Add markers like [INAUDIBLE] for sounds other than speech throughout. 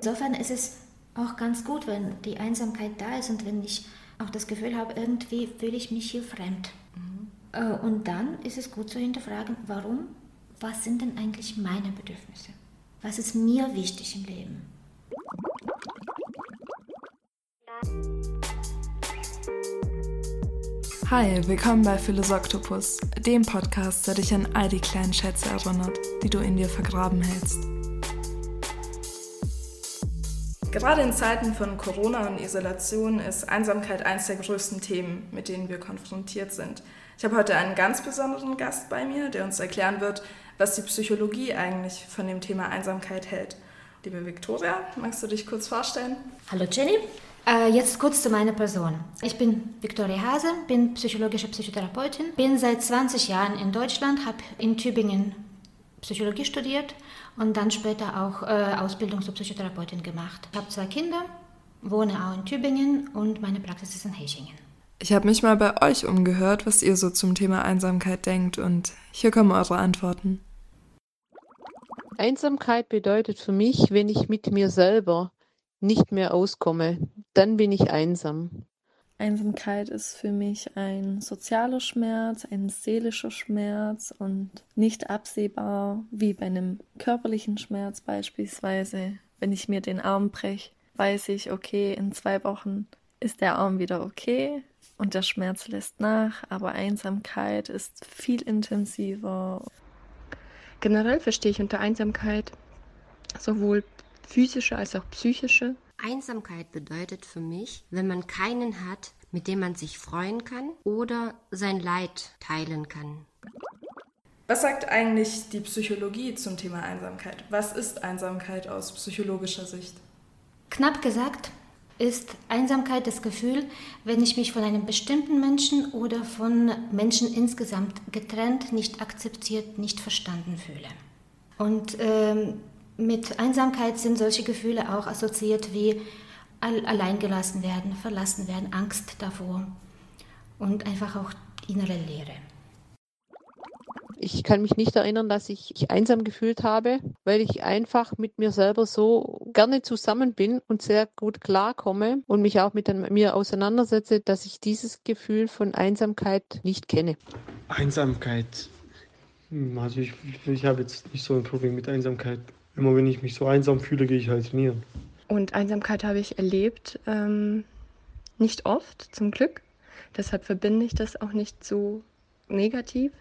Insofern ist es auch ganz gut, wenn die Einsamkeit da ist und wenn ich auch das Gefühl habe, irgendwie fühle ich mich hier fremd. Mhm. Und dann ist es gut zu hinterfragen, warum, was sind denn eigentlich meine Bedürfnisse? Was ist mir wichtig im Leben? Hi, willkommen bei Philosoktopus, dem Podcast, der dich an all die kleinen Schätze erinnert, die du in dir vergraben hältst. Gerade in Zeiten von Corona und Isolation ist Einsamkeit eines der größten Themen, mit denen wir konfrontiert sind. Ich habe heute einen ganz besonderen Gast bei mir, der uns erklären wird, was die Psychologie eigentlich von dem Thema Einsamkeit hält. Liebe Viktoria, magst du dich kurz vorstellen? Hallo Jenny. Äh, jetzt kurz zu meiner Person. Ich bin Viktoria Hase, bin psychologische Psychotherapeutin, bin seit 20 Jahren in Deutschland, habe in Tübingen Psychologie studiert und dann später auch äh, Ausbildung zur Psychotherapeutin gemacht. Ich habe zwei Kinder, wohne auch in Tübingen und meine Praxis ist in Hechingen. Ich habe mich mal bei euch umgehört, was ihr so zum Thema Einsamkeit denkt und hier kommen eure Antworten. Einsamkeit bedeutet für mich, wenn ich mit mir selber nicht mehr auskomme, dann bin ich einsam. Einsamkeit ist für mich ein sozialer Schmerz, ein seelischer Schmerz und nicht absehbar wie bei einem körperlichen Schmerz beispielsweise. Wenn ich mir den Arm breche, weiß ich, okay, in zwei Wochen ist der Arm wieder okay und der Schmerz lässt nach, aber Einsamkeit ist viel intensiver. Generell verstehe ich unter Einsamkeit sowohl physische als auch psychische Einsamkeit bedeutet für mich, wenn man keinen hat, mit dem man sich freuen kann oder sein Leid teilen kann. Was sagt eigentlich die Psychologie zum Thema Einsamkeit? Was ist Einsamkeit aus psychologischer Sicht? Knapp gesagt ist Einsamkeit das Gefühl, wenn ich mich von einem bestimmten Menschen oder von Menschen insgesamt getrennt, nicht akzeptiert, nicht verstanden fühle. Und ähm, mit Einsamkeit sind solche Gefühle auch assoziiert wie alleingelassen werden, verlassen werden, Angst davor und einfach auch innere Leere. Ich kann mich nicht erinnern, dass ich mich einsam gefühlt habe, weil ich einfach mit mir selber so gerne zusammen bin und sehr gut klarkomme und mich auch mit mir auseinandersetze, dass ich dieses Gefühl von Einsamkeit nicht kenne. Einsamkeit. Hm, also ich, ich habe jetzt nicht so ein Problem mit Einsamkeit. Immer wenn ich mich so einsam fühle, gehe ich halt trainieren. Und Einsamkeit habe ich erlebt, ähm, nicht oft, zum Glück. Deshalb verbinde ich das auch nicht so negativ.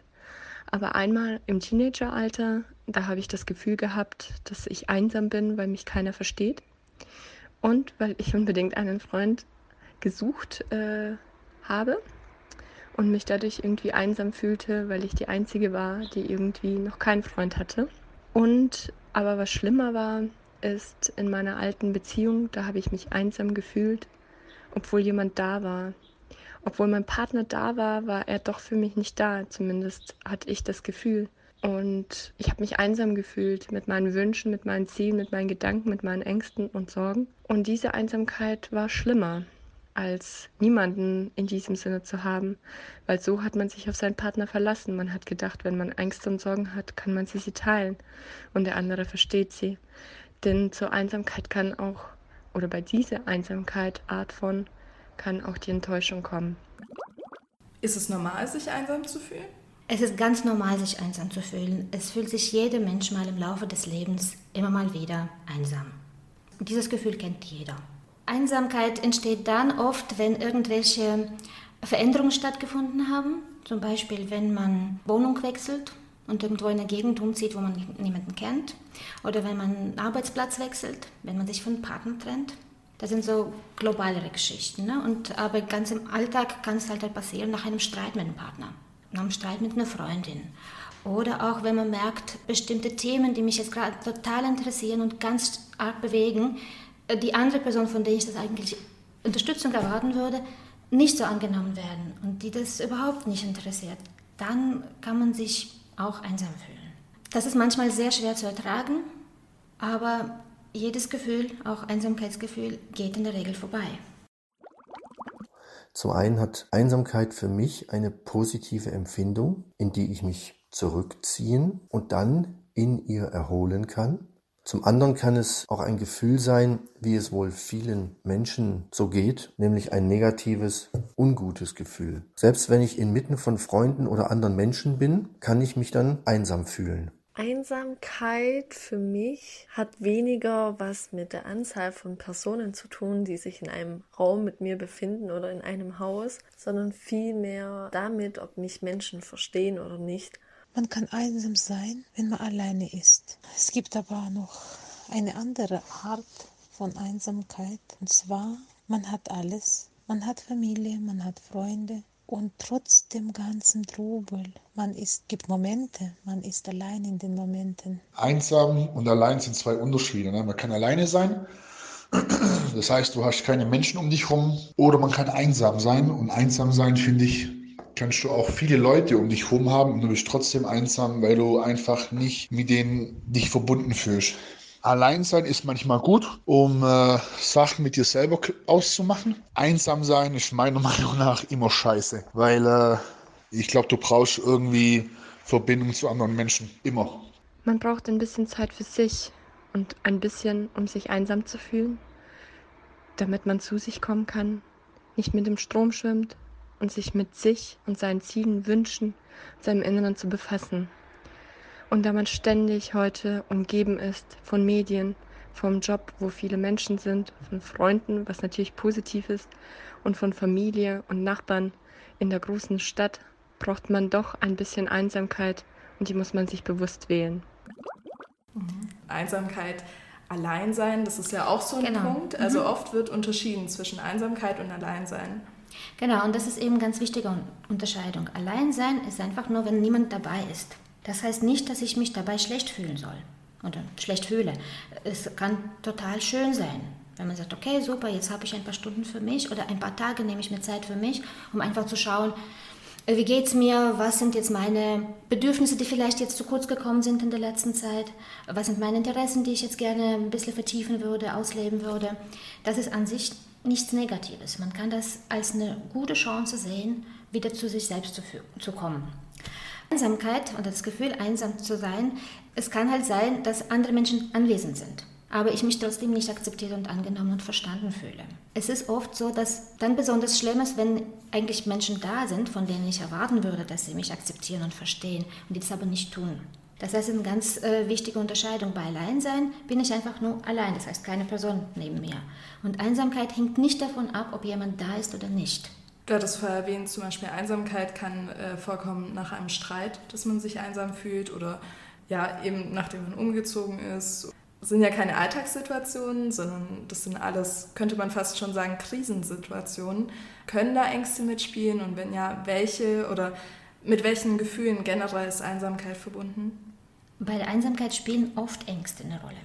Aber einmal im Teenageralter, da habe ich das Gefühl gehabt, dass ich einsam bin, weil mich keiner versteht. Und weil ich unbedingt einen Freund gesucht äh, habe und mich dadurch irgendwie einsam fühlte, weil ich die Einzige war, die irgendwie noch keinen Freund hatte. Und aber was schlimmer war, ist in meiner alten Beziehung, da habe ich mich einsam gefühlt, obwohl jemand da war. Obwohl mein Partner da war, war er doch für mich nicht da. Zumindest hatte ich das Gefühl. Und ich habe mich einsam gefühlt mit meinen Wünschen, mit meinen Zielen, mit meinen Gedanken, mit meinen Ängsten und Sorgen. Und diese Einsamkeit war schlimmer als niemanden in diesem Sinne zu haben, weil so hat man sich auf seinen Partner verlassen. Man hat gedacht, wenn man Ängste und Sorgen hat, kann man sie, sie teilen und der andere versteht sie. Denn zur Einsamkeit kann auch, oder bei dieser Einsamkeit Art von, kann auch die Enttäuschung kommen. Ist es normal, sich einsam zu fühlen? Es ist ganz normal, sich einsam zu fühlen. Es fühlt sich jeder Mensch mal im Laufe des Lebens immer mal wieder einsam. Dieses Gefühl kennt jeder. Einsamkeit entsteht dann oft, wenn irgendwelche Veränderungen stattgefunden haben. Zum Beispiel, wenn man Wohnung wechselt und irgendwo in eine Gegend umzieht, wo man niemanden kennt. Oder wenn man einen Arbeitsplatz wechselt, wenn man sich von Partner trennt. Das sind so globalere Geschichten. Ne? Und, aber ganz im Alltag kann es halt passieren nach einem Streit mit einem Partner, nach einem Streit mit einer Freundin. Oder auch wenn man merkt, bestimmte Themen, die mich jetzt gerade total interessieren und ganz arg bewegen, die andere Person, von der ich das eigentlich Unterstützung erwarten würde, nicht so angenommen werden und die das überhaupt nicht interessiert, dann kann man sich auch einsam fühlen. Das ist manchmal sehr schwer zu ertragen, aber jedes Gefühl, auch Einsamkeitsgefühl, geht in der Regel vorbei. Zum einen hat Einsamkeit für mich eine positive Empfindung, in die ich mich zurückziehen und dann in ihr erholen kann. Zum anderen kann es auch ein Gefühl sein, wie es wohl vielen Menschen so geht, nämlich ein negatives, ungutes Gefühl. Selbst wenn ich inmitten von Freunden oder anderen Menschen bin, kann ich mich dann einsam fühlen. Einsamkeit für mich hat weniger was mit der Anzahl von Personen zu tun, die sich in einem Raum mit mir befinden oder in einem Haus, sondern vielmehr damit, ob mich Menschen verstehen oder nicht. Man kann einsam sein, wenn man alleine ist. Es gibt aber noch eine andere Art von Einsamkeit. Und zwar, man hat alles. Man hat Familie, man hat Freunde. Und trotz dem ganzen Trubel, man ist, gibt Momente, man ist allein in den Momenten. Einsam und allein sind zwei Unterschiede. Ne? Man kann alleine sein, das heißt, du hast keine Menschen um dich herum, oder man kann einsam sein. Und einsam sein, finde ich, kannst du auch viele Leute um dich herum haben und du bist trotzdem einsam, weil du einfach nicht mit denen dich verbunden fühlst. Allein sein ist manchmal gut, um äh, Sachen mit dir selber auszumachen. Einsam sein ist meiner [LAUGHS] Meinung nach immer scheiße, weil äh, ich glaube, du brauchst irgendwie Verbindung zu anderen Menschen. Immer. Man braucht ein bisschen Zeit für sich und ein bisschen, um sich einsam zu fühlen, damit man zu sich kommen kann, nicht mit dem Strom schwimmt und sich mit sich und seinen Zielen, Wünschen, seinem Inneren zu befassen. Und da man ständig heute umgeben ist von Medien, vom Job, wo viele Menschen sind, von Freunden, was natürlich positiv ist, und von Familie und Nachbarn in der großen Stadt, braucht man doch ein bisschen Einsamkeit und die muss man sich bewusst wählen. Mhm. Einsamkeit, Alleinsein, das ist ja auch so ein genau. Punkt. Also mhm. oft wird unterschieden zwischen Einsamkeit und Alleinsein. Genau, und das ist eben ganz wichtige Unterscheidung. Alleinsein ist einfach nur, wenn niemand dabei ist. Das heißt nicht, dass ich mich dabei schlecht fühlen soll oder schlecht fühle. Es kann total schön sein, wenn man sagt, okay, super, jetzt habe ich ein paar Stunden für mich oder ein paar Tage nehme ich mir Zeit für mich, um einfach zu schauen, äh, wie geht es mir, was sind jetzt meine Bedürfnisse, die vielleicht jetzt zu kurz gekommen sind in der letzten Zeit, was sind meine Interessen, die ich jetzt gerne ein bisschen vertiefen würde, ausleben würde. Das ist an sich nichts Negatives. Man kann das als eine gute Chance sehen, wieder zu sich selbst zu, zu kommen. Einsamkeit und das Gefühl, einsam zu sein, es kann halt sein, dass andere Menschen anwesend sind, aber ich mich trotzdem nicht akzeptiert und angenommen und verstanden fühle. Es ist oft so, dass dann besonders schlimm ist, wenn eigentlich Menschen da sind, von denen ich erwarten würde, dass sie mich akzeptieren und verstehen und die das aber nicht tun. Das heißt, eine ganz äh, wichtige Unterscheidung. Bei Alleinsein bin ich einfach nur allein, das heißt keine Person neben mir. Und Einsamkeit hängt nicht davon ab, ob jemand da ist oder nicht. Du hattest vorher erwähnt, zum Beispiel Einsamkeit kann äh, vorkommen nach einem Streit, dass man sich einsam fühlt oder ja, eben nachdem man umgezogen ist. Das sind ja keine Alltagssituationen, sondern das sind alles, könnte man fast schon sagen, Krisensituationen. Können da Ängste mitspielen und wenn ja, welche oder mit welchen Gefühlen generell ist Einsamkeit verbunden? Bei der Einsamkeit spielen oft Ängste eine Rolle.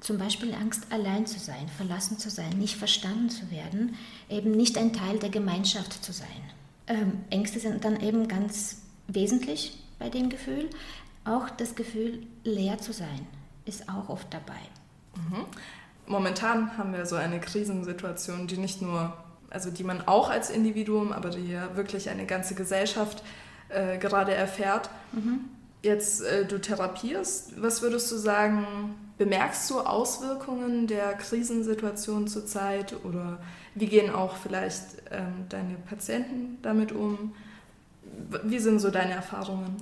Zum Beispiel Angst, allein zu sein, verlassen zu sein, nicht verstanden zu werden, eben nicht ein Teil der Gemeinschaft zu sein. Ähm, Ängste sind dann eben ganz wesentlich bei dem Gefühl. Auch das Gefühl, leer zu sein, ist auch oft dabei. Mhm. Momentan haben wir so eine Krisensituation, die nicht nur, also die man auch als Individuum, aber die ja wirklich eine ganze Gesellschaft äh, gerade erfährt. Mhm. Jetzt äh, du therapierst, was würdest du sagen, Bemerkst du Auswirkungen der Krisensituation zurzeit oder wie gehen auch vielleicht ähm, deine Patienten damit um? Wie sind so deine Erfahrungen?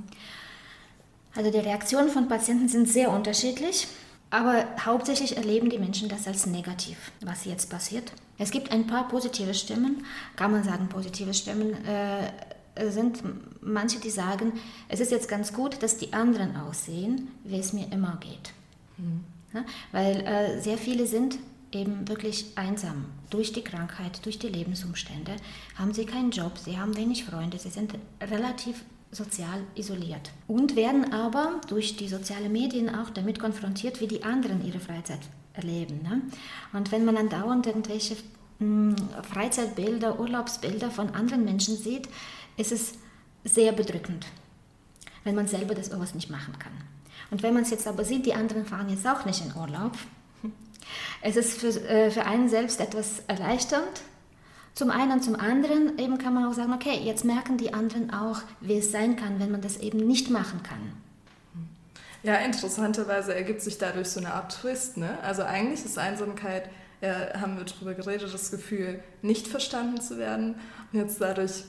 Also die Reaktionen von Patienten sind sehr unterschiedlich, aber hauptsächlich erleben die Menschen das als negativ, was jetzt passiert. Es gibt ein paar positive Stimmen, kann man sagen, positive Stimmen äh, sind manche, die sagen, es ist jetzt ganz gut, dass die anderen aussehen, wie es mir immer geht. Mhm. Ja, weil äh, sehr viele sind eben wirklich einsam. Durch die Krankheit, durch die Lebensumstände haben sie keinen Job, sie haben wenig Freunde, sie sind relativ sozial isoliert und werden aber durch die sozialen Medien auch damit konfrontiert, wie die anderen ihre Freizeit erleben. Ne? Und wenn man dann dauernd irgendwelche hm, Freizeitbilder, Urlaubsbilder von anderen Menschen sieht, ist es sehr bedrückend, wenn man selber das sowas nicht machen kann. Und wenn man es jetzt aber sieht, die anderen fahren jetzt auch nicht in Urlaub, es ist für, äh, für einen selbst etwas erleichternd. Zum einen und zum anderen eben kann man auch sagen, okay, jetzt merken die anderen auch, wie es sein kann, wenn man das eben nicht machen kann. Ja, interessanterweise ergibt sich dadurch so eine Art Twist. Ne? Also eigentlich ist Einsamkeit, ja, haben wir darüber geredet, das Gefühl, nicht verstanden zu werden. Und jetzt dadurch,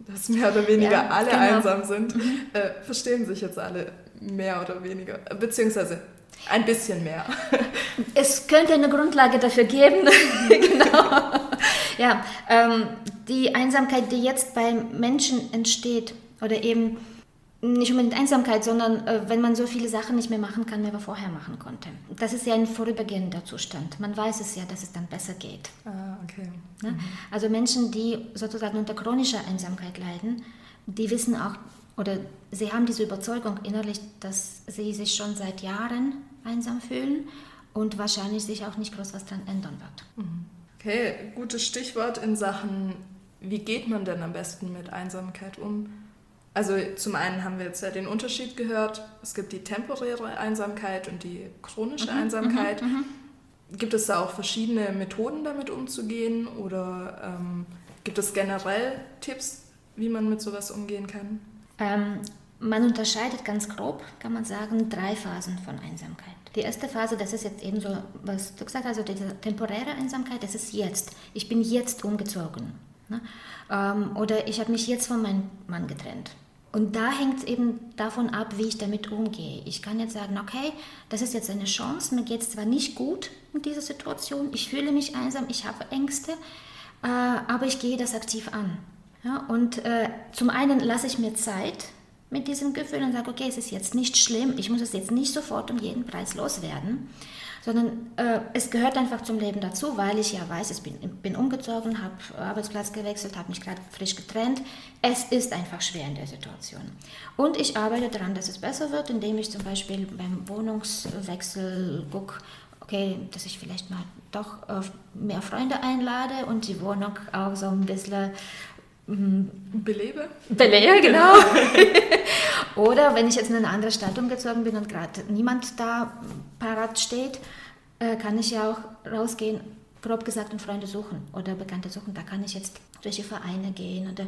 dass mehr oder weniger ja, alle genau. einsam sind, mhm. äh, verstehen sich jetzt alle mehr oder weniger. Beziehungsweise ein bisschen mehr. [LAUGHS] Es könnte eine Grundlage dafür geben. [LAUGHS] genau. Ja, ähm, die Einsamkeit, die jetzt bei Menschen entsteht, oder eben nicht unbedingt Einsamkeit, sondern äh, wenn man so viele Sachen nicht mehr machen kann, wie man vorher machen konnte. Das ist ja ein vorübergehender Zustand. Man weiß es ja, dass es dann besser geht. Ah, okay. Ne? Mhm. Also Menschen, die sozusagen unter chronischer Einsamkeit leiden, die wissen auch, oder sie haben diese Überzeugung innerlich, dass sie sich schon seit Jahren einsam fühlen und wahrscheinlich sich auch nicht groß was daran ändern wird. Mhm. Okay, gutes Stichwort in Sachen, wie geht man denn am besten mit Einsamkeit um? Also zum einen haben wir jetzt ja den Unterschied gehört, es gibt die temporäre Einsamkeit und die chronische mhm, Einsamkeit. Mhm, mhm. gibt es da auch verschiedene Methoden damit umzugehen oder ähm, gibt es generell Tipps, wie man mit sowas umgehen kann? Ähm, man unterscheidet ganz grob, kann man sagen, drei Phasen von Einsamkeit. Die erste Phase, das ist jetzt eben so, was du gesagt hast, also diese temporäre Einsamkeit, das ist jetzt. Ich bin jetzt umgezogen. Ne? Ähm, oder ich habe mich jetzt von meinem Mann getrennt. Und da hängt es eben davon ab, wie ich damit umgehe. Ich kann jetzt sagen, okay, das ist jetzt eine Chance, mir geht es zwar nicht gut in dieser Situation, ich fühle mich einsam, ich habe Ängste, äh, aber ich gehe das aktiv an. Ja, und äh, zum einen lasse ich mir Zeit mit diesem Gefühl und sage, okay, es ist jetzt nicht schlimm, ich muss es jetzt nicht sofort um jeden Preis loswerden, sondern äh, es gehört einfach zum Leben dazu, weil ich ja weiß, ich bin, bin umgezogen, habe Arbeitsplatz gewechselt, habe mich gerade frisch getrennt. Es ist einfach schwer in der Situation. Und ich arbeite daran, dass es besser wird, indem ich zum Beispiel beim Wohnungswechsel gucke, okay, dass ich vielleicht mal doch mehr Freunde einlade und die Wohnung auch so ein bisschen. Belebe? Belebe, [LAUGHS] genau. [LAUGHS] Oder wenn ich jetzt in eine andere Stadt umgezogen bin und gerade niemand da parat steht, äh, kann ich ja auch rausgehen, grob gesagt, und Freunde suchen oder Bekannte suchen. Da kann ich jetzt durch die Vereine gehen oder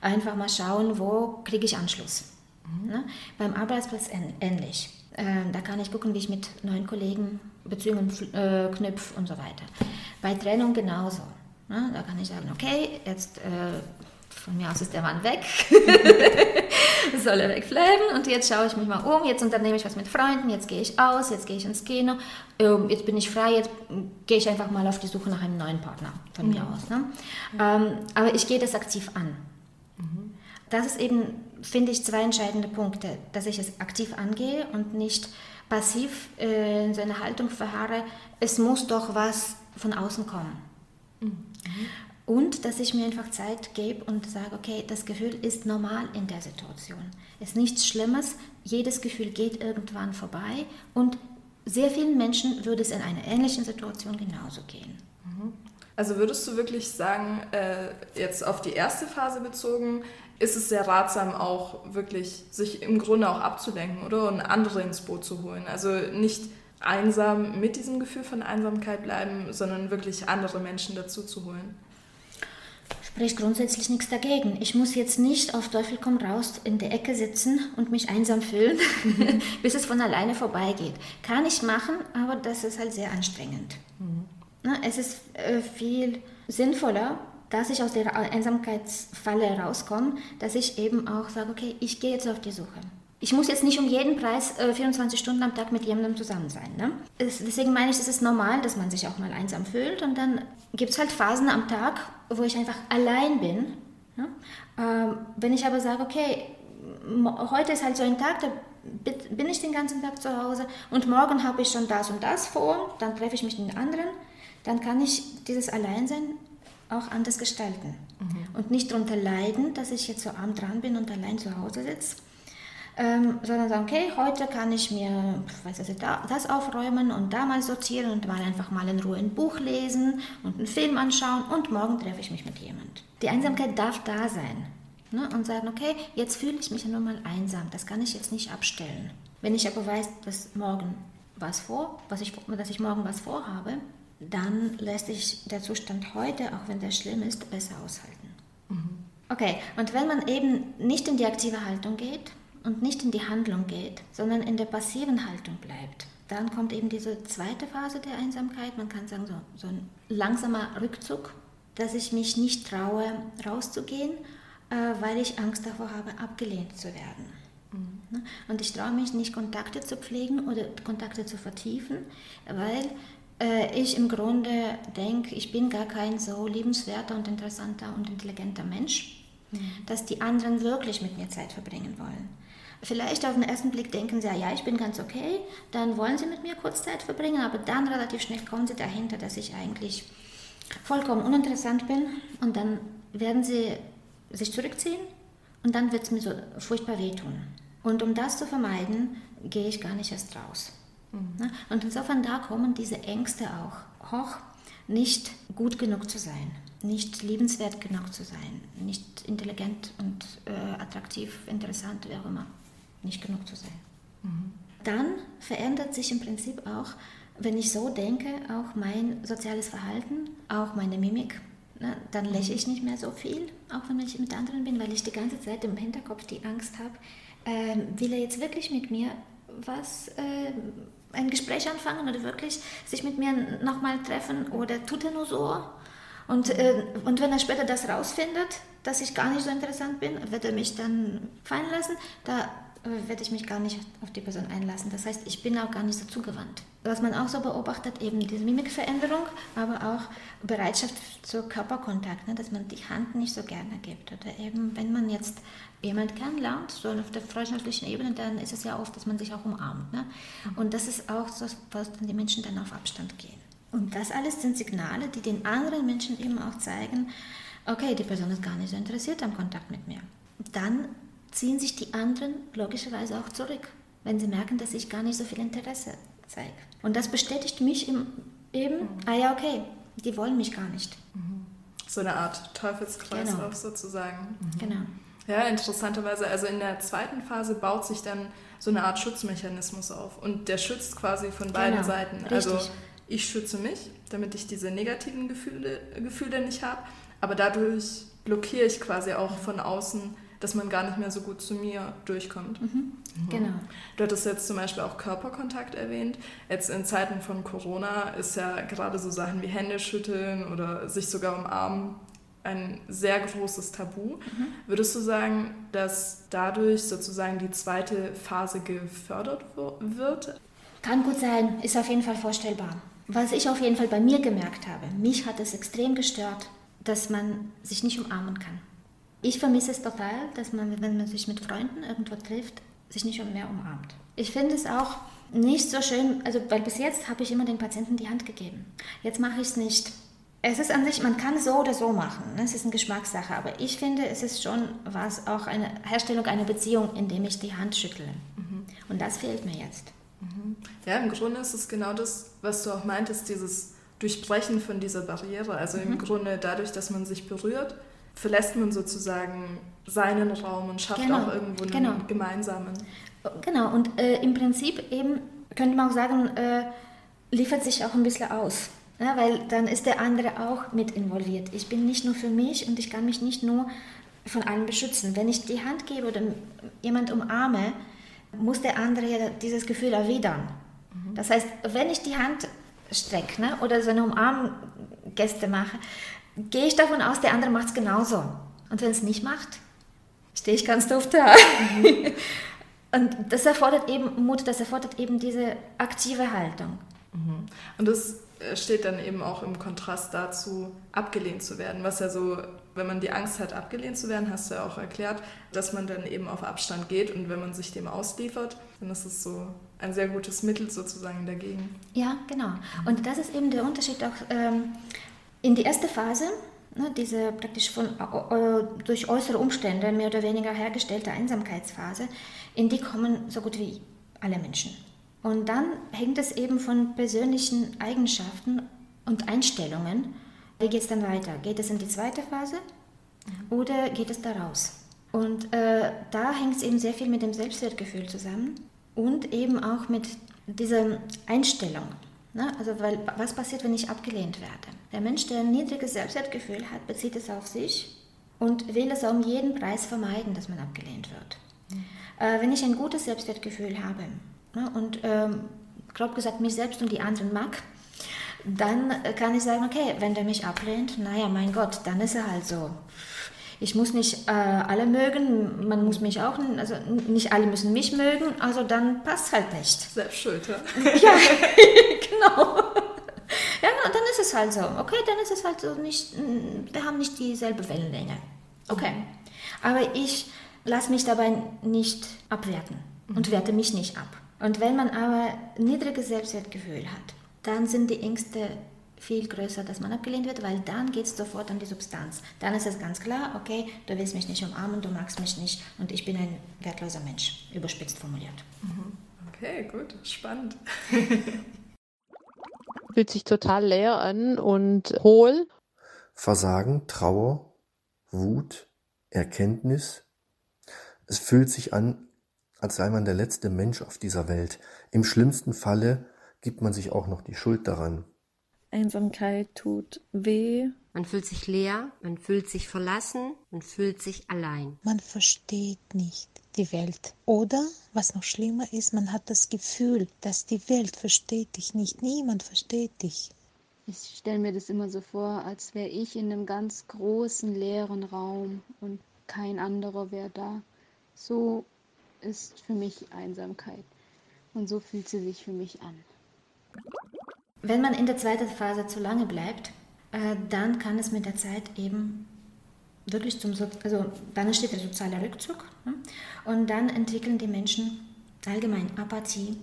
einfach mal schauen, wo kriege ich Anschluss. Mhm. Ne? Beim Arbeitsplatz ähnlich. Äh, da kann ich gucken, wie ich mit neuen Kollegen Beziehungen äh, knüpfe und so weiter. Bei Trennung genauso. Ne? Da kann ich sagen, okay, jetzt äh, von mir aus ist der Mann weg, [LAUGHS] soll er wegbleiben und jetzt schaue ich mich mal um, jetzt unternehme ich was mit Freunden, jetzt gehe ich aus, jetzt gehe ich ins Kino, ähm, jetzt bin ich frei, jetzt gehe ich einfach mal auf die Suche nach einem neuen Partner von mhm. mir aus. Ne? Ähm, aber ich gehe das aktiv an. Mhm. Das ist eben, finde ich, zwei entscheidende Punkte, dass ich es aktiv angehe und nicht passiv äh, in so einer Haltung verharre, es muss doch was von außen kommen. Mhm. Und dass ich mir einfach Zeit gebe und sage, okay, das Gefühl ist normal in der Situation. Es ist nichts Schlimmes, jedes Gefühl geht irgendwann vorbei und sehr vielen Menschen würde es in einer ähnlichen Situation genauso gehen. Mhm. Also würdest du wirklich sagen, äh, jetzt auf die erste Phase bezogen, ist es sehr ratsam, auch wirklich sich im Grunde auch abzulenken oder und andere ins Boot zu holen. Also nicht einsam mit diesem Gefühl von Einsamkeit bleiben, sondern wirklich andere Menschen dazu zu holen spricht grundsätzlich nichts dagegen. Ich muss jetzt nicht auf Teufel komm raus in der Ecke sitzen und mich einsam fühlen, mhm. [LAUGHS] bis es von alleine vorbeigeht. Kann ich machen, aber das ist halt sehr anstrengend. Mhm. Na, es ist äh, viel sinnvoller, dass ich aus der Einsamkeitsfalle rauskomme, dass ich eben auch sage, okay, ich gehe jetzt auf die Suche. Ich muss jetzt nicht um jeden Preis äh, 24 Stunden am Tag mit jemandem zusammen sein. Ne? Es, deswegen meine ich, es ist normal, dass man sich auch mal einsam fühlt. Und dann gibt es halt Phasen am Tag, wo ich einfach allein bin. Ne? Ähm, wenn ich aber sage, okay, heute ist halt so ein Tag, da bin ich den ganzen Tag zu Hause und morgen habe ich schon das und das vor, dann treffe ich mich mit den anderen, dann kann ich dieses Alleinsein auch anders gestalten. Mhm. Und nicht darunter leiden, dass ich jetzt so arm dran bin und allein zu Hause sitze, ähm, sondern sagen, okay, heute kann ich mir weiß ich, das aufräumen und da mal sortieren und mal einfach mal in Ruhe ein Buch lesen und einen Film anschauen und morgen treffe ich mich mit jemand. Die Einsamkeit darf da sein ne? und sagen, okay, jetzt fühle ich mich ja nur mal einsam, das kann ich jetzt nicht abstellen. Wenn ich aber weiß, dass morgen was vor, was ich, dass ich morgen was vorhabe, dann lässt sich der Zustand heute, auch wenn der schlimm ist, besser aushalten. Mhm. Okay, und wenn man eben nicht in die aktive Haltung geht, und nicht in die Handlung geht, sondern in der passiven Haltung bleibt, dann kommt eben diese zweite Phase der Einsamkeit, man kann sagen so, so ein langsamer Rückzug, dass ich mich nicht traue, rauszugehen, äh, weil ich Angst davor habe, abgelehnt zu werden. Mhm. Und ich traue mich nicht, Kontakte zu pflegen oder Kontakte zu vertiefen, weil äh, ich im Grunde denke, ich bin gar kein so liebenswerter und interessanter und intelligenter Mensch, mhm. dass die anderen wirklich mit mir Zeit verbringen wollen. Vielleicht auf den ersten Blick denken sie, ja, ich bin ganz okay, dann wollen sie mit mir kurz Zeit verbringen, aber dann relativ schnell kommen sie dahinter, dass ich eigentlich vollkommen uninteressant bin und dann werden sie sich zurückziehen und dann wird es mir so furchtbar wehtun. Und um das zu vermeiden, gehe ich gar nicht erst raus. Mhm. Und insofern da kommen diese Ängste auch hoch, nicht gut genug zu sein, nicht liebenswert genug zu sein, nicht intelligent und äh, attraktiv, interessant, wie auch immer, nicht genug zu sein. Mhm. Dann verändert sich im Prinzip auch, wenn ich so denke, auch mein soziales Verhalten, auch meine Mimik. Ne? Dann lächle ich nicht mehr so viel, auch wenn ich mit anderen bin, weil ich die ganze Zeit im Hinterkopf die Angst habe, äh, will er jetzt wirklich mit mir was äh, ein Gespräch anfangen oder wirklich sich mit mir nochmal treffen oder tut er nur so? Und, äh, und wenn er später das rausfindet, dass ich gar nicht so interessant bin, wird er mich dann fallen lassen. Da äh, werde ich mich gar nicht auf die Person einlassen. Das heißt, ich bin auch gar nicht so zugewandt. Was man auch so beobachtet, eben diese Mimikveränderung, aber auch Bereitschaft zu Körperkontakt, ne, dass man die Hand nicht so gerne gibt. Oder eben, wenn man jetzt jemand kennenlernt, so auf der freundschaftlichen Ebene, dann ist es ja oft, dass man sich auch umarmt. Ne? Und das ist auch so, was dann die Menschen dann auf Abstand gehen. Und das alles sind Signale, die den anderen Menschen eben auch zeigen, okay, die Person ist gar nicht so interessiert am Kontakt mit mir. Dann ziehen sich die anderen logischerweise auch zurück, wenn sie merken, dass ich gar nicht so viel Interesse zeige. Und das bestätigt mich im, eben, mhm. ah ja, okay, die wollen mich gar nicht. Mhm. So eine Art Teufelskreis genau. auch sozusagen. Mhm. Genau. Ja, interessanterweise, also in der zweiten Phase baut sich dann so eine Art Schutzmechanismus auf und der schützt quasi von beiden genau. Seiten. Richtig. Also ich schütze mich, damit ich diese negativen Gefühle, Gefühle nicht habe, aber dadurch blockiere ich quasi auch von außen dass man gar nicht mehr so gut zu mir durchkommt. Mhm. Mhm. Genau. Du hattest jetzt zum Beispiel auch Körperkontakt erwähnt. Jetzt in Zeiten von Corona ist ja gerade so Sachen wie Hände schütteln oder sich sogar umarmen ein sehr großes Tabu. Mhm. Würdest du sagen, dass dadurch sozusagen die zweite Phase gefördert wird? Kann gut sein, ist auf jeden Fall vorstellbar. Was ich auf jeden Fall bei mir gemerkt habe, mich hat es extrem gestört, dass man sich nicht umarmen kann. Ich vermisse es total, dass man, wenn man sich mit Freunden irgendwo trifft, sich nicht mehr umarmt. Ich finde es auch nicht so schön, also weil bis jetzt habe ich immer den Patienten die Hand gegeben. Jetzt mache ich es nicht. Es ist an sich, man kann so oder so machen, ne? es ist eine Geschmackssache, aber ich finde, es ist schon was, auch eine Herstellung einer Beziehung, indem ich die Hand schüttle. Mhm. Und das fehlt mir jetzt. Mhm. Ja, im Grunde ist es genau das, was du auch meintest, dieses Durchbrechen von dieser Barriere. Also mhm. im Grunde dadurch, dass man sich berührt, verlässt man sozusagen seinen Raum und schafft genau. auch irgendwo einen genau. gemeinsamen. Genau, und äh, im Prinzip eben könnte man auch sagen, äh, liefert sich auch ein bisschen aus. Ja, weil dann ist der andere auch mit involviert. Ich bin nicht nur für mich und ich kann mich nicht nur von allem beschützen. Wenn ich die Hand gebe oder jemand umarme, muss der andere ja dieses Gefühl erwidern. Mhm. Das heißt, wenn ich die Hand strecke ne, oder so eine Umarmgäste mache, gehe ich davon aus, der andere macht es genauso. Und wenn es nicht macht, stehe ich ganz doof da. Mhm. Und das erfordert eben Mut, das erfordert eben diese aktive Haltung. Mhm. Und das äh, steht dann eben auch im Kontrast dazu, abgelehnt zu werden, was ja so, wenn man die Angst hat, abgelehnt zu werden, hast du ja auch erklärt, dass man dann eben auf Abstand geht und wenn man sich dem ausliefert, dann ist es so ein sehr gutes Mittel sozusagen dagegen. Ja, genau. Und das ist eben der Unterschied auch ähm, in die erste Phase, ne, diese praktisch von, durch äußere Umstände mehr oder weniger hergestellte Einsamkeitsphase, in die kommen so gut wie alle Menschen. Und dann hängt es eben von persönlichen Eigenschaften und Einstellungen. Wie geht es dann weiter? Geht es in die zweite Phase oder geht es da raus? Und äh, da hängt es eben sehr viel mit dem Selbstwertgefühl zusammen und eben auch mit dieser Einstellung. Ne? Also, weil, was passiert, wenn ich abgelehnt werde? Der Mensch, der ein niedriges Selbstwertgefühl hat, bezieht es auf sich und will es um jeden Preis vermeiden, dass man abgelehnt wird. Äh, wenn ich ein gutes Selbstwertgefühl habe ne, und ähm, grob gesagt mich selbst und die anderen mag, dann kann ich sagen, okay, wenn der mich ablehnt, naja, mein Gott, dann ist er halt so. Ich muss nicht äh, alle mögen, man muss mich auch, also nicht alle müssen mich mögen, also dann passt halt nicht. Selbst schuld, ja. ja, [LAUGHS] [LAUGHS] genau. Ja, dann ist es halt so. Okay, dann ist es halt so nicht, wir haben nicht dieselbe Wellenlänge. Okay. Aber ich lasse mich dabei nicht abwerten und werte mich nicht ab. Und wenn man aber niedriges Selbstwertgefühl hat, dann sind die Ängste viel größer, dass man abgelehnt wird, weil dann geht es sofort an die Substanz. Dann ist es ganz klar, okay, du willst mich nicht umarmen, du magst mich nicht und ich bin ein wertloser Mensch, überspitzt formuliert. Mhm. Okay, gut, spannend. [LAUGHS] Fühlt sich total leer an und hohl. Versagen, Trauer, Wut, Erkenntnis. Es fühlt sich an, als sei man der letzte Mensch auf dieser Welt. Im schlimmsten Falle gibt man sich auch noch die Schuld daran. Einsamkeit tut weh. Man fühlt sich leer, man fühlt sich verlassen, man fühlt sich allein. Man versteht nicht die Welt. Oder, was noch schlimmer ist, man hat das Gefühl, dass die Welt versteht dich nicht. Niemand versteht dich. Ich stelle mir das immer so vor, als wäre ich in einem ganz großen leeren Raum und kein anderer wäre da. So ist für mich Einsamkeit. Und so fühlt sie sich für mich an. Wenn man in der zweiten Phase zu lange bleibt, äh, dann kann es mit der Zeit eben wirklich zum, so also dann entsteht der soziale Rückzug ne? und dann entwickeln die Menschen allgemein Apathie,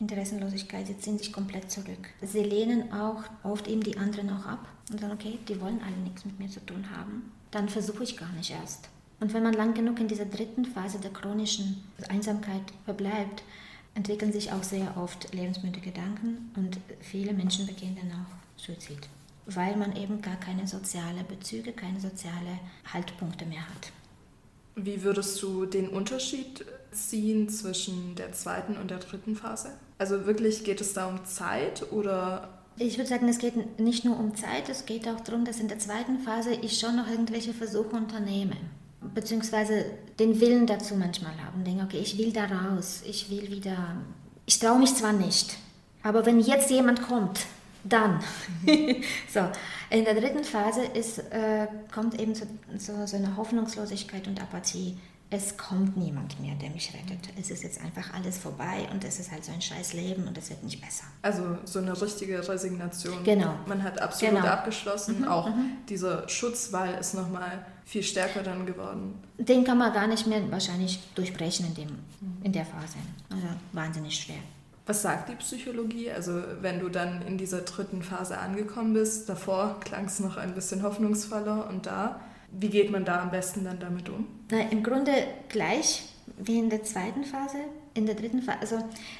Interessenlosigkeit, sie ziehen sich komplett zurück. Sie lehnen auch oft eben die anderen auch ab und sagen, okay, die wollen alle nichts mit mir zu tun haben, dann versuche ich gar nicht erst. Und wenn man lang genug in dieser dritten Phase der chronischen Einsamkeit verbleibt, entwickeln sich auch sehr oft lebensmüde Gedanken und viele Menschen begehen dann auch Suizid, weil man eben gar keine sozialen Bezüge, keine sozialen Haltpunkte mehr hat. Wie würdest du den Unterschied ziehen zwischen der zweiten und der dritten Phase? Also wirklich geht es da um Zeit oder ich würde sagen, es geht nicht nur um Zeit, es geht auch darum, dass in der zweiten Phase ich schon noch irgendwelche Versuche unternehme beziehungsweise den Willen dazu manchmal haben. Denke, okay, ich will da raus, ich will wieder, ich traue mich zwar nicht, aber wenn jetzt jemand kommt, dann. [LAUGHS] so, in der dritten Phase ist, äh, kommt eben so, so, so eine Hoffnungslosigkeit und Apathie es kommt niemand mehr, der mich rettet. Es ist jetzt einfach alles vorbei und es ist halt so ein scheiß Leben und es wird nicht besser. Also so eine richtige Resignation. Genau. Man hat absolut genau. abgeschlossen. Mhm, Auch mhm. dieser Schutzwall ist nochmal viel stärker dann geworden. Den kann man gar nicht mehr wahrscheinlich durchbrechen in, dem, in der Phase. Also wahnsinnig schwer. Was sagt die Psychologie? Also wenn du dann in dieser dritten Phase angekommen bist, davor klang es noch ein bisschen hoffnungsvoller und da wie geht man da am besten dann damit um? Na, Im Grunde gleich wie in der zweiten Phase, in der dritten Phase. Also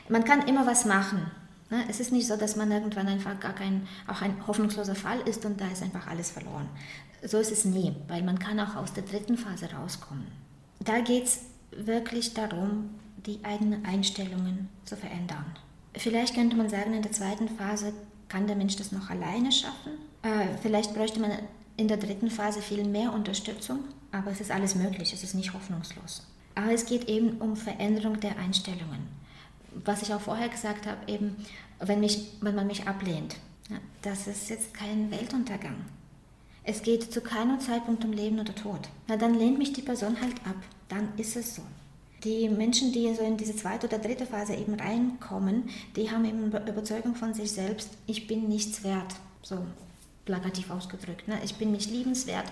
man kann immer was machen. Ne? Es ist nicht so, dass man irgendwann einfach gar kein, auch ein hoffnungsloser Fall ist und da ist einfach alles verloren. So ist es nie, weil man kann auch aus der dritten Phase rauskommen. Da geht es wirklich darum, die eigenen Einstellungen zu verändern. Vielleicht könnte man sagen, in der zweiten Phase kann der Mensch das noch alleine schaffen. Äh, vielleicht bräuchte man in der dritten Phase viel mehr Unterstützung, aber es ist alles möglich, es ist nicht hoffnungslos. Aber es geht eben um Veränderung der Einstellungen. Was ich auch vorher gesagt habe, eben, wenn, mich, wenn man mich ablehnt, das ist jetzt kein Weltuntergang. Es geht zu keinem Zeitpunkt um Leben oder Tod. Na, dann lehnt mich die Person halt ab. Dann ist es so. Die Menschen, die so in diese zweite oder dritte Phase eben reinkommen, die haben eben Überzeugung von sich selbst, ich bin nichts wert. So, plakativ ausgedrückt. Ne? Ich bin nicht liebenswert,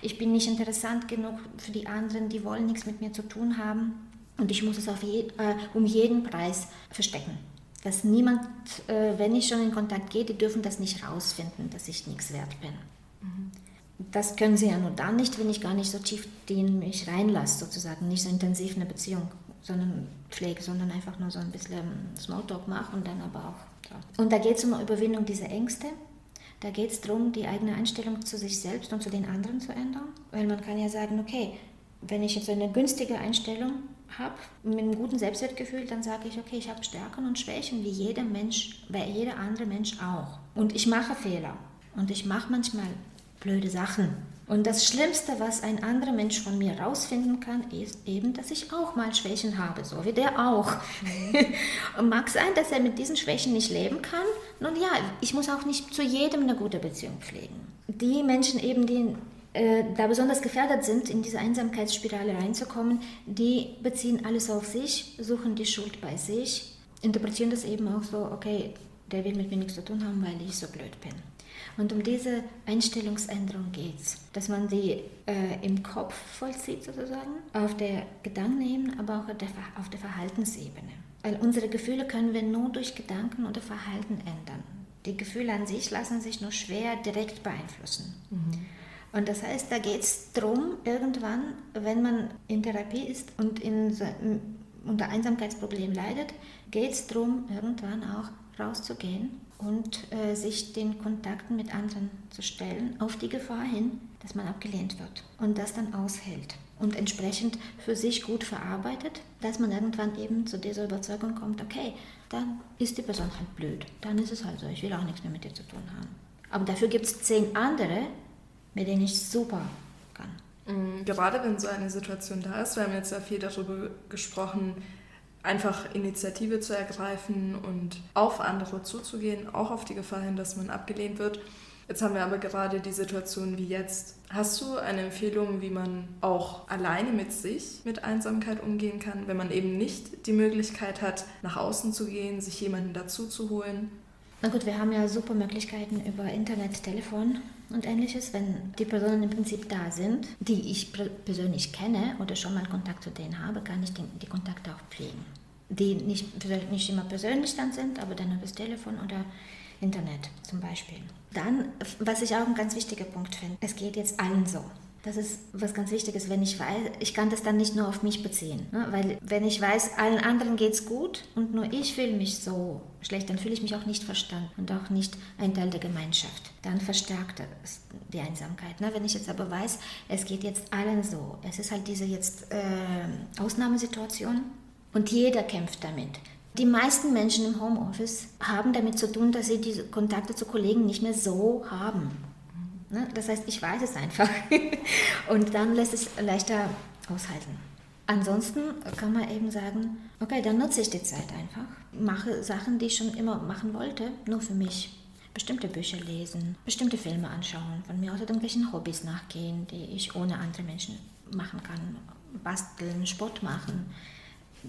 ich bin nicht interessant genug für die anderen, die wollen nichts mit mir zu tun haben und ich muss es auf je, äh, um jeden Preis verstecken. Dass niemand, äh, wenn ich schon in Kontakt gehe, die dürfen das nicht rausfinden, dass ich nichts wert bin. Das können sie ja nur dann nicht, wenn ich gar nicht so tief in mich reinlasse, sozusagen, nicht so intensiv eine Beziehung sondern pflege, sondern einfach nur so ein bisschen Smalltalk mache und dann aber auch. So. Und da geht es um Überwindung dieser Ängste da geht es darum, die eigene Einstellung zu sich selbst und zu den anderen zu ändern. Weil man kann ja sagen, okay, wenn ich jetzt eine günstige Einstellung habe, mit einem guten Selbstwertgefühl, dann sage ich, okay, ich habe Stärken und Schwächen, wie jeder Mensch, wie jeder andere Mensch auch. Und ich mache Fehler. Und ich mache manchmal blöde Sachen. Und das Schlimmste, was ein anderer Mensch von mir rausfinden kann, ist eben, dass ich auch mal Schwächen habe, so wie der auch. Mhm. [LAUGHS] Und mag sein, dass er mit diesen Schwächen nicht leben kann. Nun ja, ich muss auch nicht zu jedem eine gute Beziehung pflegen. Die Menschen eben, die äh, da besonders gefährdet sind, in diese Einsamkeitsspirale reinzukommen, die beziehen alles auf sich, suchen die Schuld bei sich, interpretieren das eben auch so, okay, der will mit mir nichts zu tun haben, weil ich so blöd bin. Und um diese Einstellungsänderung geht es, dass man sie äh, im Kopf vollzieht sozusagen, auf der Gedankenebene, aber auch auf der, auf der Verhaltensebene. Weil unsere Gefühle können wir nur durch Gedanken oder Verhalten ändern. Die Gefühle an sich lassen sich nur schwer direkt beeinflussen. Mhm. Und das heißt, da geht es darum, irgendwann, wenn man in Therapie ist und in, unter Einsamkeitsproblemen leidet, geht es darum, irgendwann auch rauszugehen und äh, sich den Kontakten mit anderen zu stellen, auf die Gefahr hin, dass man abgelehnt wird und das dann aushält und entsprechend für sich gut verarbeitet, dass man irgendwann eben zu dieser Überzeugung kommt, okay, dann ist die Person halt blöd, dann ist es halt so, ich will auch nichts mehr mit dir zu tun haben. Aber dafür gibt es zehn andere, mit denen ich super kann. Mm, gerade wenn so eine Situation da ist, wir haben jetzt ja viel darüber gesprochen, einfach Initiative zu ergreifen und auf andere zuzugehen, auch auf die Gefahr hin, dass man abgelehnt wird. Jetzt haben wir aber gerade die Situation wie jetzt. Hast du eine Empfehlung, wie man auch alleine mit sich mit Einsamkeit umgehen kann, wenn man eben nicht die Möglichkeit hat, nach außen zu gehen, sich jemanden dazu zu holen? Na gut, wir haben ja super Möglichkeiten über Internet, Telefon und ähnliches, wenn die Personen im Prinzip da sind, die ich persönlich kenne oder schon mal Kontakt zu denen habe, kann ich die Kontakte auch pflegen. Die nicht, nicht immer persönlich dann sind, aber dann über das Telefon oder Internet zum Beispiel. Dann, was ich auch ein ganz wichtiger Punkt finde, es geht jetzt allen so. Das ist was ganz Wichtiges, wenn ich weiß, ich kann das dann nicht nur auf mich beziehen. Ne? Weil wenn ich weiß, allen anderen geht es gut und nur ich fühle mich so schlecht, dann fühle ich mich auch nicht verstanden und auch nicht ein Teil der Gemeinschaft. Dann verstärkt es die Einsamkeit. Ne? Wenn ich jetzt aber weiß, es geht jetzt allen so, es ist halt diese jetzt äh, Ausnahmesituation und jeder kämpft damit. Die meisten Menschen im Homeoffice haben damit zu tun, dass sie diese Kontakte zu Kollegen nicht mehr so haben. Ne? Das heißt, ich weiß es einfach. [LAUGHS] Und dann lässt es leichter aushalten. Ansonsten kann man eben sagen, okay, dann nutze ich die Zeit einfach, mache Sachen, die ich schon immer machen wollte, nur für mich. Bestimmte Bücher lesen, bestimmte Filme anschauen, von mir aus irgendwelchen Hobbys nachgehen, die ich ohne andere Menschen machen kann. Basteln, Sport machen,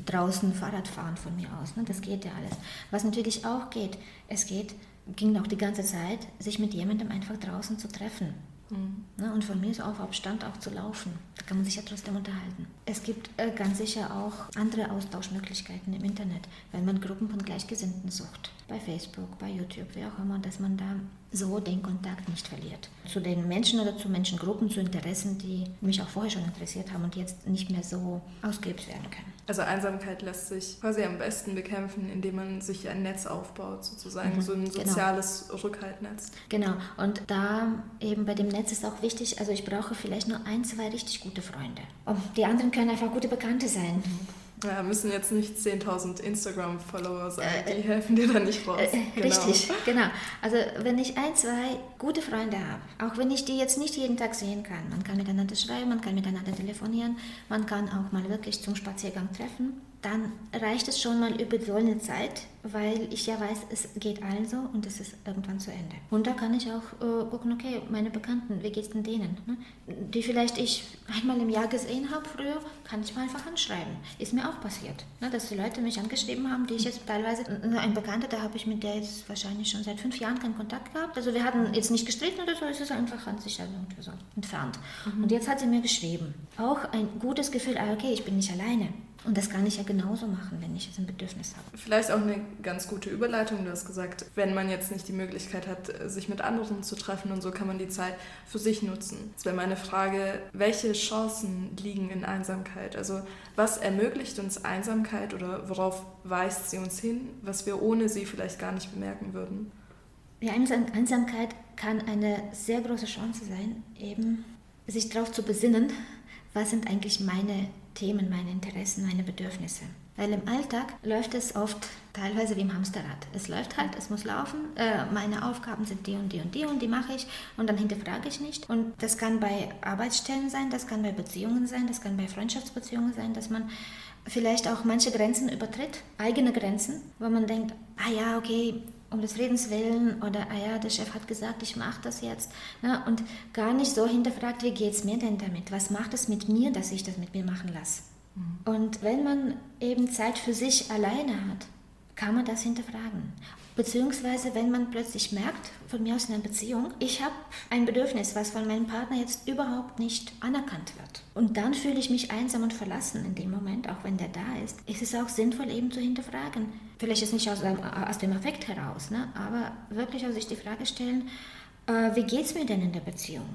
draußen Fahrrad fahren von mir aus. Ne? Das geht ja alles. Was natürlich auch geht, es geht ging auch die ganze Zeit, sich mit jemandem einfach draußen zu treffen. Mhm. Ne, und von mir so auf Abstand auch zu laufen. Da kann man sich ja trotzdem unterhalten. Es gibt äh, ganz sicher auch andere Austauschmöglichkeiten im Internet, wenn man Gruppen von Gleichgesinnten sucht. Bei Facebook, bei YouTube, wie auch immer, dass man da so den Kontakt nicht verliert. Zu den Menschen oder zu Menschengruppen, zu Interessen, die mich auch vorher schon interessiert haben und jetzt nicht mehr so ausgeübt werden können. Also Einsamkeit lässt sich quasi am besten bekämpfen, indem man sich ein Netz aufbaut, sozusagen, mhm, so ein genau. soziales genau. Rückhaltnetz. Genau, und da eben bei dem Netz ist auch wichtig, also ich brauche vielleicht nur ein, zwei richtig gute Freunde. Und die anderen können einfach gute Bekannte sein. Mhm. Ja, müssen jetzt nicht 10.000 Instagram-Follower sein, äh, die helfen dir da nicht raus. Äh, genau. Richtig, genau. Also wenn ich ein, zwei gute Freunde habe, auch wenn ich die jetzt nicht jeden Tag sehen kann, man kann miteinander schreiben, man kann miteinander telefonieren, man kann auch mal wirklich zum Spaziergang treffen, dann reicht es schon mal über so eine Zeit, weil ich ja weiß, es geht allen so und es ist irgendwann zu Ende. Und da kann ich auch äh, gucken, okay, meine Bekannten, wie geht es denn denen? Ne? Die vielleicht ich einmal im Jahr gesehen habe früher, kann ich mal einfach anschreiben. Ist mir auch passiert, ne? dass die Leute mich angeschrieben haben, die ich jetzt teilweise, ein Bekannter, da habe ich mit der jetzt wahrscheinlich schon seit fünf Jahren keinen Kontakt gehabt. Also wir hatten jetzt nicht gestritten oder so, es ist einfach an sich also irgendwie so entfernt. Mhm. Und jetzt hat sie mir geschrieben. Auch ein gutes Gefühl, ah, okay, ich bin nicht alleine. Und das kann ich ja genauso machen, wenn ich jetzt ein Bedürfnis habe. Vielleicht auch eine ganz gute Überleitung. Du hast gesagt, wenn man jetzt nicht die Möglichkeit hat, sich mit anderen zu treffen und so kann man die Zeit für sich nutzen. Das wäre meine Frage, welche Chancen liegen in Einsamkeit? Also was ermöglicht uns Einsamkeit oder worauf weist sie uns hin, was wir ohne sie vielleicht gar nicht bemerken würden? Ja, Einsamkeit kann eine sehr große Chance sein, eben sich darauf zu besinnen, was sind eigentlich meine Themen, meine Interessen, meine Bedürfnisse. Weil im Alltag läuft es oft teilweise wie im Hamsterrad. Es läuft halt, es muss laufen. Äh, meine Aufgaben sind die und die und die und die mache ich und dann hinterfrage ich nicht. Und das kann bei Arbeitsstellen sein, das kann bei Beziehungen sein, das kann bei Freundschaftsbeziehungen sein, dass man vielleicht auch manche Grenzen übertritt, eigene Grenzen, wo man denkt, ah ja, okay, um des Friedens willen oder ah ja, der Chef hat gesagt, ich mache das jetzt. Ne? Und gar nicht so hinterfragt, wie geht es mir denn damit? Was macht es mit mir, dass ich das mit mir machen lasse? Und wenn man eben Zeit für sich alleine hat, kann man das hinterfragen. Beziehungsweise, wenn man plötzlich merkt, von mir aus in einer Beziehung, ich habe ein Bedürfnis, was von meinem Partner jetzt überhaupt nicht anerkannt wird. Und dann fühle ich mich einsam und verlassen in dem Moment, auch wenn der da ist. ist Es auch sinnvoll, eben zu hinterfragen. Vielleicht ist nicht aus, aus dem Affekt heraus, ne? aber wirklich auch sich die Frage stellen, äh, wie geht es mir denn in der Beziehung?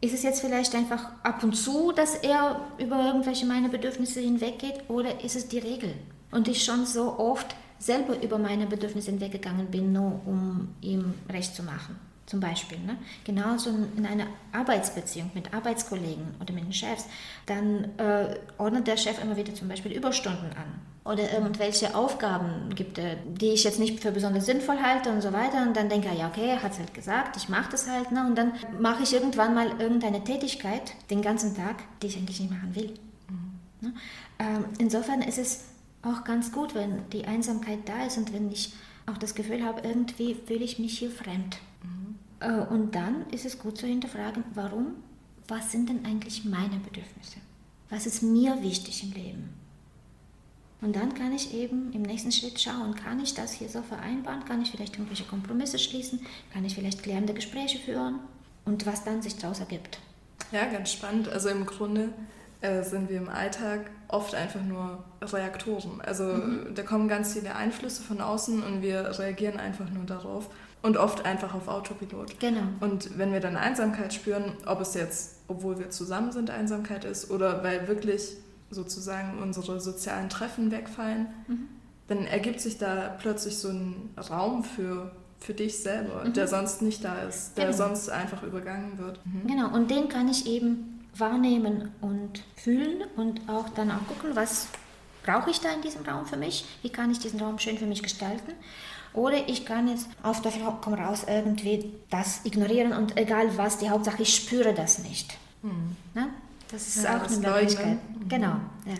Ist es jetzt vielleicht einfach ab und zu, dass er über irgendwelche meine Bedürfnisse hinweggeht oder ist es die Regel? Und ich schon so oft selber über meine Bedürfnisse hinweggegangen bin, nur um ihm recht zu machen. Zum Beispiel. Ne? Genauso in einer Arbeitsbeziehung mit Arbeitskollegen oder mit den Chefs, dann äh, ordnet der Chef immer wieder zum Beispiel Überstunden an oder irgendwelche Aufgaben gibt, die ich jetzt nicht für besonders sinnvoll halte und so weiter. Und dann denke ich, ja, okay, er hat es halt gesagt, ich mache das halt. Ne? Und dann mache ich irgendwann mal irgendeine Tätigkeit den ganzen Tag, die ich eigentlich nicht machen will. Mhm. Ähm, insofern ist es auch ganz gut, wenn die Einsamkeit da ist und wenn ich auch das Gefühl habe, irgendwie fühle ich mich hier fremd. Mhm. Äh, und dann ist es gut zu hinterfragen, warum, was sind denn eigentlich meine Bedürfnisse? Was ist mir wichtig im Leben? Und dann kann ich eben im nächsten Schritt schauen, kann ich das hier so vereinbaren, kann ich vielleicht irgendwelche Kompromisse schließen, kann ich vielleicht klärende Gespräche führen und was dann sich daraus ergibt. Ja, ganz spannend. Also im Grunde äh, sind wir im Alltag oft einfach nur Reaktoren. Also mhm. da kommen ganz viele Einflüsse von außen und wir reagieren einfach nur darauf und oft einfach auf Autopilot. Genau. Und wenn wir dann Einsamkeit spüren, ob es jetzt, obwohl wir zusammen sind, Einsamkeit ist oder weil wirklich sozusagen unsere sozialen Treffen wegfallen, mhm. dann ergibt sich da plötzlich so ein Raum für, für dich selber, mhm. der sonst nicht da ist, der genau. sonst einfach übergangen wird. Mhm. Genau, und den kann ich eben wahrnehmen und fühlen und auch dann auch gucken, was brauche ich da in diesem Raum für mich, wie kann ich diesen Raum schön für mich gestalten. Oder ich kann jetzt auf der komm raus irgendwie das ignorieren und egal was, die Hauptsache ich spüre das nicht. Mhm. Ne? Das ist ja, auch eine Möglichkeit. Mhm. Genau. Ja.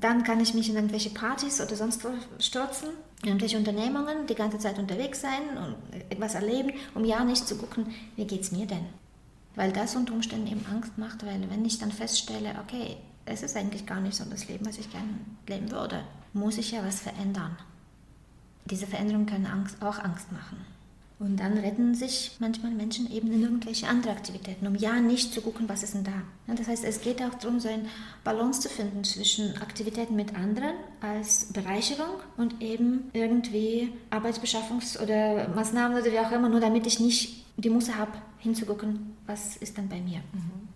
Dann kann ich mich in irgendwelche Partys oder sonst wo stürzen, irgendwelche Unternehmungen, die ganze Zeit unterwegs sein und etwas erleben, um ja nicht zu gucken, wie geht es mir denn? Weil das unter Umständen eben Angst macht, weil wenn ich dann feststelle, okay, es ist eigentlich gar nicht so das Leben, was ich gerne leben würde, muss ich ja was verändern. Diese Veränderungen können Angst, auch Angst machen. Und dann retten sich manchmal Menschen eben in irgendwelche andere Aktivitäten, um ja nicht zu gucken, was ist denn da. Das heißt, es geht auch darum, so eine Balance zu finden zwischen Aktivitäten mit anderen als Bereicherung und eben irgendwie Arbeitsbeschaffungs- oder Maßnahmen oder wie auch immer, nur damit ich nicht die Muße habe, hinzugucken, was ist dann bei mir. Mhm.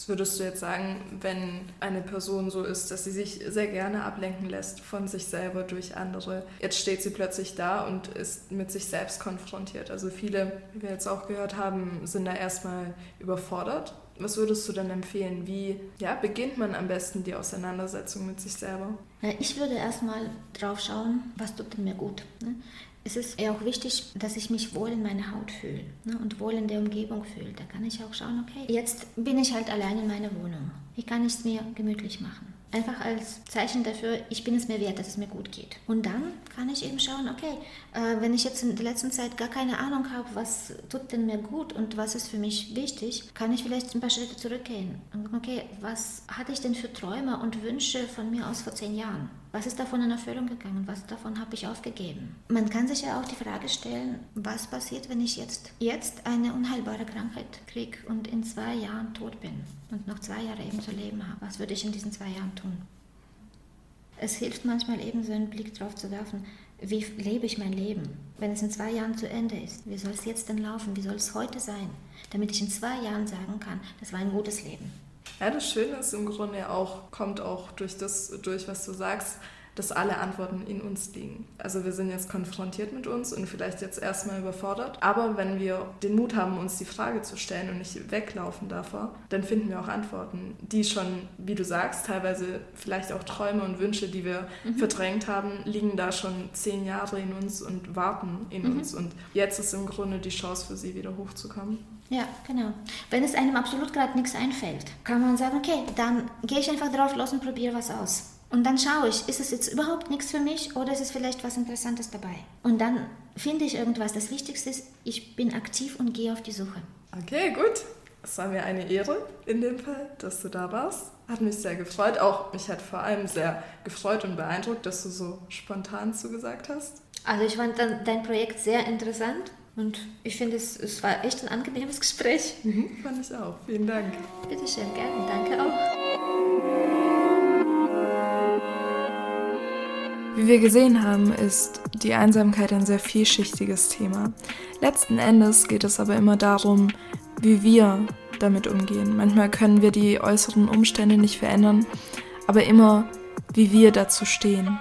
Was würdest du jetzt sagen, wenn eine Person so ist, dass sie sich sehr gerne ablenken lässt von sich selber durch andere? Jetzt steht sie plötzlich da und ist mit sich selbst konfrontiert. Also viele, wie wir jetzt auch gehört haben, sind da erstmal überfordert. Was würdest du dann empfehlen? Wie ja, beginnt man am besten die Auseinandersetzung mit sich selber? Ich würde erstmal drauf schauen, was tut denn mir gut. Es ist ja auch wichtig, dass ich mich wohl in meiner Haut fühle ne, und wohl in der Umgebung fühle. Da kann ich auch schauen, okay, jetzt bin ich halt allein in meiner Wohnung. Wie kann ich es mir gemütlich machen? Einfach als Zeichen dafür, ich bin es mir wert, dass es mir gut geht. Und dann kann ich eben schauen, okay, äh, wenn ich jetzt in der letzten Zeit gar keine Ahnung habe, was tut denn mir gut und was ist für mich wichtig, kann ich vielleicht ein paar Schritte zurückgehen. Und okay, was hatte ich denn für Träume und Wünsche von mir aus vor zehn Jahren? Was ist davon in Erfüllung gegangen? Was davon habe ich aufgegeben? Man kann sich ja auch die Frage stellen, was passiert, wenn ich jetzt, jetzt eine unheilbare Krankheit kriege und in zwei Jahren tot bin und noch zwei Jahre eben zu leben habe? Was würde ich in diesen zwei Jahren tun? Es hilft manchmal eben so einen Blick drauf zu werfen, wie lebe ich mein Leben? Wenn es in zwei Jahren zu Ende ist, wie soll es jetzt denn laufen? Wie soll es heute sein? Damit ich in zwei Jahren sagen kann, das war ein gutes Leben. Ja, das Schöne ist im Grunde auch, kommt auch durch das durch, was du sagst, dass alle Antworten in uns liegen. Also wir sind jetzt konfrontiert mit uns und vielleicht jetzt erstmal überfordert. Aber wenn wir den Mut haben, uns die Frage zu stellen und nicht weglaufen davor, dann finden wir auch Antworten, die schon, wie du sagst, teilweise vielleicht auch Träume und Wünsche, die wir mhm. verdrängt haben, liegen da schon zehn Jahre in uns und warten in mhm. uns. Und jetzt ist im Grunde die Chance für sie, wieder hochzukommen. Ja, genau. Wenn es einem absolut gerade nichts einfällt, kann man sagen, okay, dann gehe ich einfach drauf los und probiere was aus. Und dann schaue ich, ist es jetzt überhaupt nichts für mich oder ist es vielleicht was Interessantes dabei? Und dann finde ich irgendwas. Das Wichtigste ist, ich bin aktiv und gehe auf die Suche. Okay, gut. Es war mir eine Ehre in dem Fall, dass du da warst. Hat mich sehr gefreut. Auch mich hat vor allem sehr gefreut und beeindruckt, dass du so spontan zugesagt hast. Also ich fand dein Projekt sehr interessant und ich finde, es, es war echt ein angenehmes Gespräch. Mhm, fand ich auch. Vielen Dank. Bitte schön, gerne. Danke auch. Wie wir gesehen haben, ist die Einsamkeit ein sehr vielschichtiges Thema. Letzten Endes geht es aber immer darum, wie wir damit umgehen. Manchmal können wir die äußeren Umstände nicht verändern, aber immer, wie wir dazu stehen.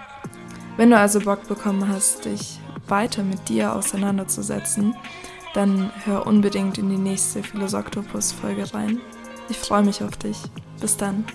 Wenn du also Bock bekommen hast, dich weiter mit dir auseinanderzusetzen, dann hör unbedingt in die nächste Philosoktopus-Folge rein. Ich freue mich auf dich. Bis dann.